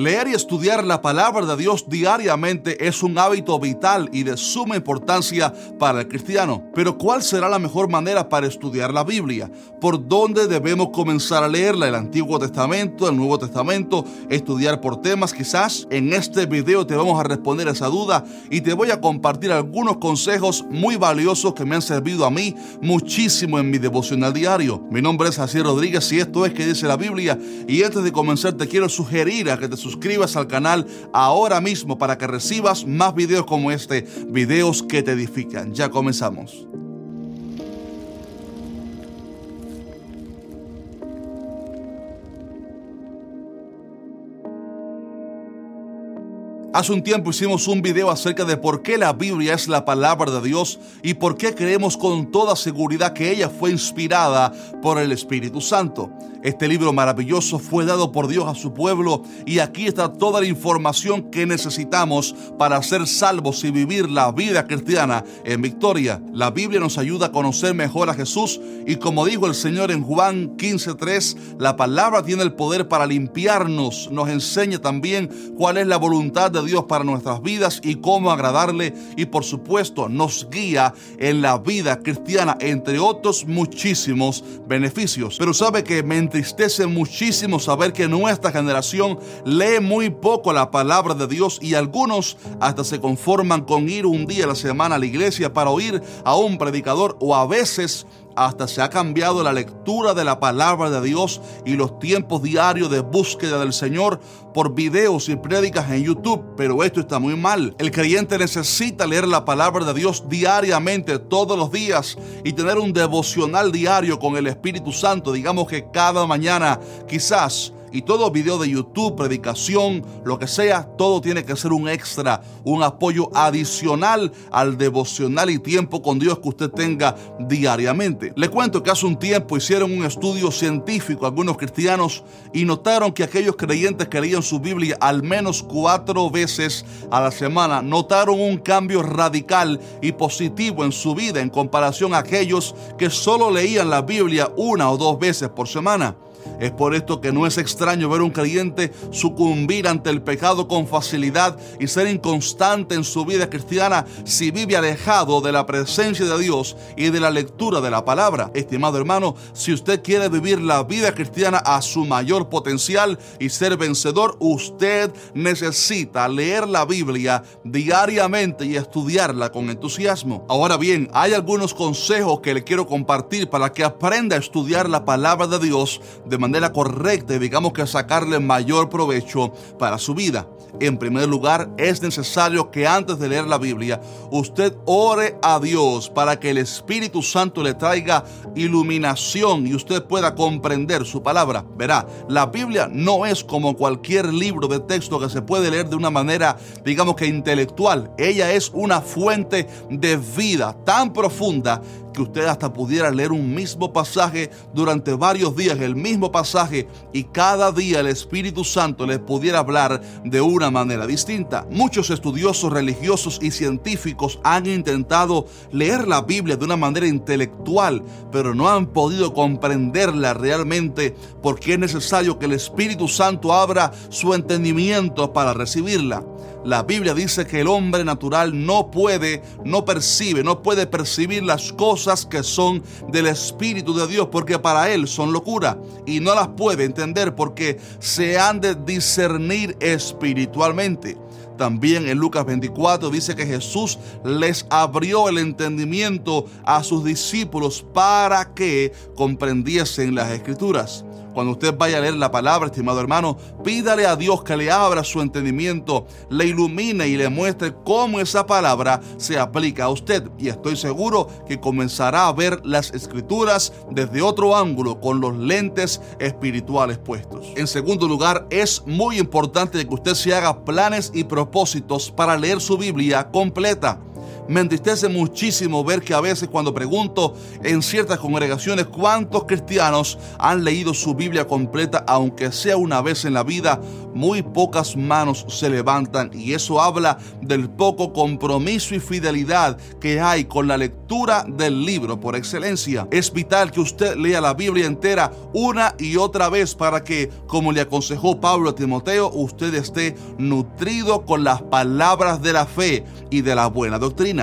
Leer y estudiar la palabra de Dios diariamente es un hábito vital y de suma importancia para el cristiano. Pero ¿cuál será la mejor manera para estudiar la Biblia? ¿Por dónde debemos comenzar a leerla? ¿El Antiguo Testamento, el Nuevo Testamento? ¿Estudiar por temas quizás? En este video te vamos a responder esa duda y te voy a compartir algunos consejos muy valiosos que me han servido a mí muchísimo en mi devocional diario. Mi nombre es Jacier Rodríguez y esto es que dice la Biblia y antes de comenzar te quiero sugerir a que te suscribas al canal ahora mismo para que recibas más videos como este, videos que te edifican. Ya comenzamos. Hace un tiempo hicimos un video acerca de por qué la Biblia es la palabra de Dios y por qué creemos con toda seguridad que ella fue inspirada por el Espíritu Santo. Este libro maravilloso fue dado por Dios a su pueblo y aquí está toda la información que necesitamos para ser salvos y vivir la vida cristiana en victoria. La Biblia nos ayuda a conocer mejor a Jesús y como dijo el Señor en Juan 15:3, la palabra tiene el poder para limpiarnos, nos enseña también cuál es la voluntad de Dios para nuestras vidas y cómo agradarle y por supuesto nos guía en la vida cristiana entre otros muchísimos beneficios. Pero sabe que me entristece muchísimo saber que nuestra generación lee muy poco la palabra de Dios y algunos hasta se conforman con ir un día a la semana a la iglesia para oír a un predicador o a veces hasta se ha cambiado la lectura de la palabra de Dios y los tiempos diarios de búsqueda del Señor por videos y prédicas en YouTube, pero esto está muy mal. El creyente necesita leer la palabra de Dios diariamente, todos los días, y tener un devocional diario con el Espíritu Santo, digamos que cada mañana, quizás y todo video de YouTube, predicación, lo que sea, todo tiene que ser un extra, un apoyo adicional al devocional y tiempo con Dios que usted tenga diariamente. Le cuento que hace un tiempo hicieron un estudio científico algunos cristianos y notaron que aquellos creyentes que leían su Biblia al menos cuatro veces a la semana notaron un cambio radical y positivo en su vida en comparación a aquellos que solo leían la Biblia una o dos veces por semana. Es por esto que no es extraño ver un creyente sucumbir ante el pecado con facilidad y ser inconstante en su vida cristiana si vive alejado de la presencia de Dios y de la lectura de la palabra. Estimado hermano, si usted quiere vivir la vida cristiana a su mayor potencial y ser vencedor, usted necesita leer la Biblia diariamente y estudiarla con entusiasmo. Ahora bien, hay algunos consejos que le quiero compartir para que aprenda a estudiar la palabra de Dios de manera correcta y digamos que sacarle mayor provecho para su vida. En primer lugar, es necesario que antes de leer la Biblia, usted ore a Dios para que el Espíritu Santo le traiga iluminación y usted pueda comprender su palabra. Verá, la Biblia no es como cualquier libro de texto que se puede leer de una manera, digamos que intelectual. Ella es una fuente de vida tan profunda que usted hasta pudiera leer un mismo pasaje durante varios días, el mismo pasaje, y cada día el Espíritu Santo les pudiera hablar de una manera distinta. Muchos estudiosos religiosos y científicos han intentado leer la Biblia de una manera intelectual, pero no han podido comprenderla realmente porque es necesario que el Espíritu Santo abra su entendimiento para recibirla. La Biblia dice que el hombre natural no puede, no percibe, no puede percibir las cosas que son del Espíritu de Dios porque para él son locura y no las puede entender porque se han de discernir espiritualmente. También en Lucas 24 dice que Jesús les abrió el entendimiento a sus discípulos para que comprendiesen las escrituras. Cuando usted vaya a leer la palabra, estimado hermano, pídale a Dios que le abra su entendimiento, le ilumine y le muestre cómo esa palabra se aplica a usted. Y estoy seguro que comenzará a ver las escrituras desde otro ángulo, con los lentes espirituales puestos. En segundo lugar, es muy importante que usted se haga planes y propósitos para leer su Biblia completa. Me entristece muchísimo ver que a veces cuando pregunto en ciertas congregaciones cuántos cristianos han leído su Biblia completa, aunque sea una vez en la vida, muy pocas manos se levantan y eso habla del poco compromiso y fidelidad que hay con la lectura del libro por excelencia. Es vital que usted lea la Biblia entera una y otra vez para que, como le aconsejó Pablo a Timoteo, usted esté nutrido con las palabras de la fe y de la buena doctrina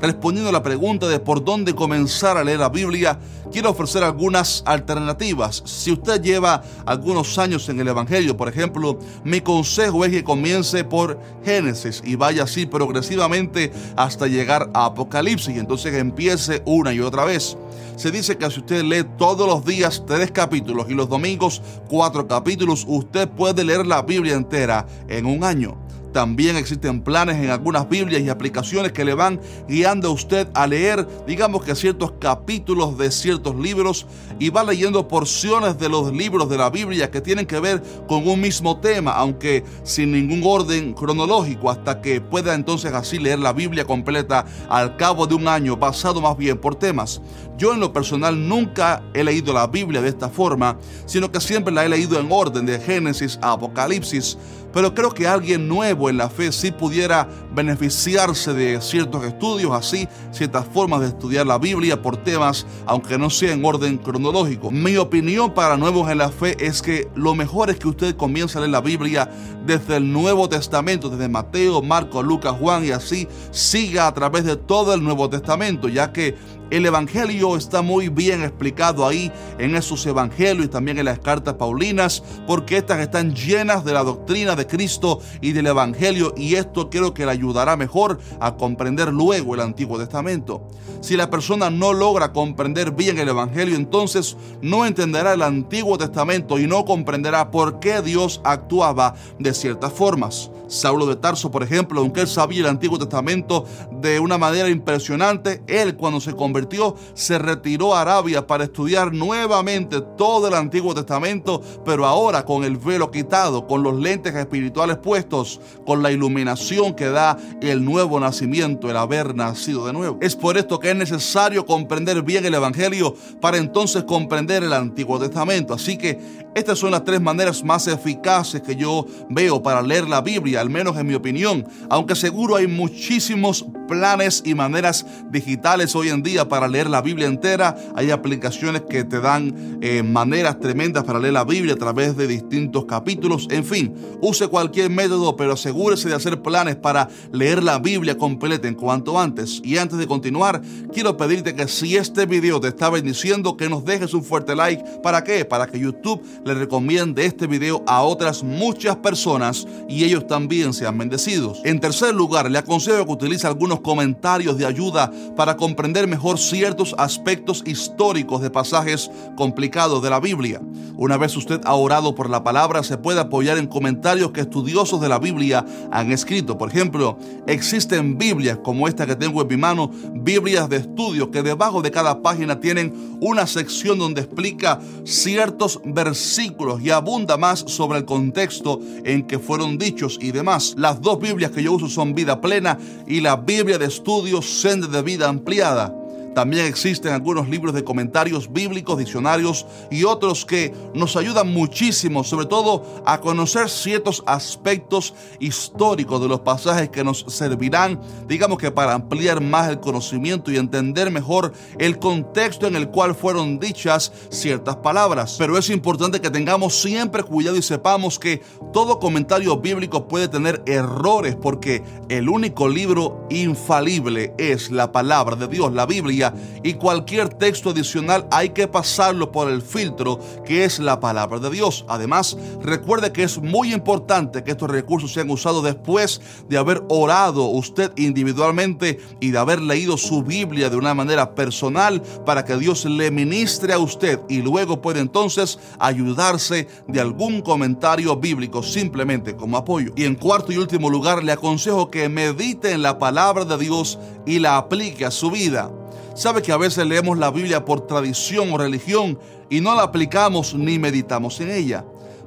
respondiendo a la pregunta de por dónde comenzar a leer la Biblia, quiero ofrecer algunas alternativas. Si usted lleva algunos años en el Evangelio, por ejemplo, mi consejo es que comience por Génesis y vaya así progresivamente hasta llegar a Apocalipsis y entonces empiece una y otra vez. Se dice que si usted lee todos los días tres capítulos y los domingos cuatro capítulos, usted puede leer la Biblia entera en un año. También existen planes en algunas Biblias y aplicaciones que le van guiando a usted a leer, digamos que ciertos capítulos de ciertos libros y va leyendo porciones de los libros de la Biblia que tienen que ver con un mismo tema, aunque sin ningún orden cronológico, hasta que pueda entonces así leer la Biblia completa al cabo de un año, basado más bien por temas. Yo en lo personal nunca he leído la Biblia de esta forma, sino que siempre la he leído en orden de Génesis a Apocalipsis pero creo que alguien nuevo en la fe sí pudiera beneficiarse de ciertos estudios, así ciertas formas de estudiar la Biblia por temas, aunque no sea en orden cronológico. Mi opinión para nuevos en la fe es que lo mejor es que usted comience a leer la Biblia desde el Nuevo Testamento, desde Mateo, Marcos, Lucas, Juan y así siga a través de todo el Nuevo Testamento, ya que el Evangelio está muy bien explicado ahí en esos Evangelios y también en las cartas Paulinas, porque estas están llenas de la doctrina de Cristo y del Evangelio y esto creo que le ayudará mejor a comprender luego el Antiguo Testamento. Si la persona no logra comprender bien el Evangelio, entonces no entenderá el Antiguo Testamento y no comprenderá por qué Dios actuaba de ciertas formas. Saulo de Tarso, por ejemplo, aunque él sabía el Antiguo Testamento de una manera impresionante, él cuando se convirtió se retiró a Arabia para estudiar nuevamente todo el Antiguo Testamento, pero ahora con el velo quitado, con los lentes espirituales puestos, con la iluminación que da el nuevo nacimiento, el haber nacido de nuevo. Es por esto que es necesario comprender bien el Evangelio para entonces comprender el Antiguo Testamento. Así que estas son las tres maneras más eficaces que yo veo para leer la Biblia, al menos en mi opinión, aunque seguro hay muchísimos planes y maneras digitales hoy en día para leer la Biblia entera. Hay aplicaciones que te dan eh, maneras tremendas para leer la Biblia a través de distintos capítulos. En fin, use cualquier método, pero asegúrese de hacer planes para leer la Biblia completa en cuanto antes. Y antes de continuar, quiero pedirte que si este video te está bendiciendo, que nos dejes un fuerte like. ¿Para qué? Para que YouTube le recomiende este video a otras muchas personas y ellos también sean bendecidos. En tercer lugar, le aconsejo que utilice algunos comentarios de ayuda para comprender mejor ciertos aspectos históricos de pasajes complicados de la Biblia. Una vez usted ha orado por la palabra, se puede apoyar en comentarios que estudiosos de la Biblia han escrito. Por ejemplo, existen Biblias como esta que tengo en mi mano, Biblias de estudio que debajo de cada página tienen una sección donde explica ciertos versículos y abunda más sobre el contexto en que fueron dichos y demás. Las dos Biblias que yo uso son Vida Plena y la Biblia de Estudios Sende de Vida Ampliada. También existen algunos libros de comentarios bíblicos, diccionarios y otros que nos ayudan muchísimo, sobre todo a conocer ciertos aspectos históricos de los pasajes que nos servirán, digamos que para ampliar más el conocimiento y entender mejor el contexto en el cual fueron dichas ciertas palabras. Pero es importante que tengamos siempre cuidado y sepamos que todo comentario bíblico puede tener errores porque el único libro infalible es la palabra de Dios, la Biblia y cualquier texto adicional hay que pasarlo por el filtro que es la palabra de Dios. Además, recuerde que es muy importante que estos recursos sean usados después de haber orado usted individualmente y de haber leído su Biblia de una manera personal para que Dios le ministre a usted y luego puede entonces ayudarse de algún comentario bíblico simplemente como apoyo. Y en cuarto y último lugar, le aconsejo que medite en la palabra de Dios y la aplique a su vida. Sabe que a veces leemos la Biblia por tradición o religión y no la aplicamos ni meditamos en ella.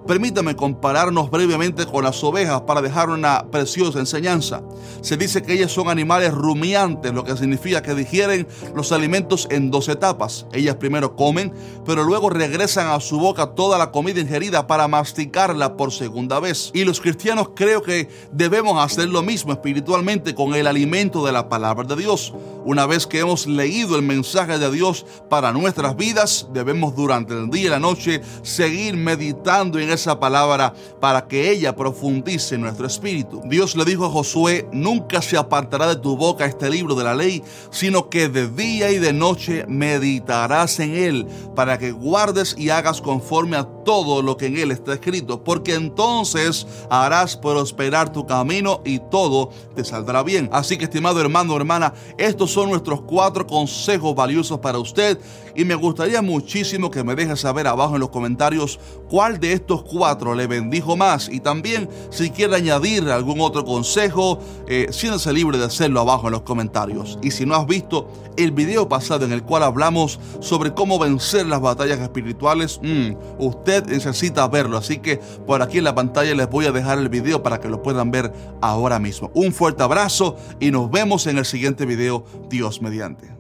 Permítame compararnos brevemente con las ovejas para dejar una preciosa enseñanza. Se dice que ellas son animales rumiantes, lo que significa que digieren los alimentos en dos etapas. Ellas primero comen, pero luego regresan a su boca toda la comida ingerida para masticarla por segunda vez. Y los cristianos creo que debemos hacer lo mismo espiritualmente con el alimento de la palabra de Dios. Una vez que hemos leído el mensaje de Dios para nuestras vidas, debemos durante el día y la noche seguir meditando en esa palabra para que ella profundice en nuestro espíritu. Dios le dijo a Josué, nunca se apartará de tu boca este libro de la ley, sino que de día y de noche meditarás en él, para que guardes y hagas conforme a todo lo que en él está escrito, porque entonces harás prosperar tu camino y todo te saldrá bien. Así que, estimado hermano hermana, estos son nuestros cuatro consejos valiosos para usted y me gustaría muchísimo que me deje saber abajo en los comentarios cuál de estos cuatro le bendijo más y también si quiere añadir algún otro consejo, eh, siéntese libre de hacerlo abajo en los comentarios. Y si no has visto el video pasado en el cual hablamos sobre cómo vencer las batallas espirituales, mm, usted necesita verlo. Así que por aquí en la pantalla les voy a dejar el video para que lo puedan ver ahora mismo. Un fuerte abrazo y nos vemos en el siguiente video, Dios mediante.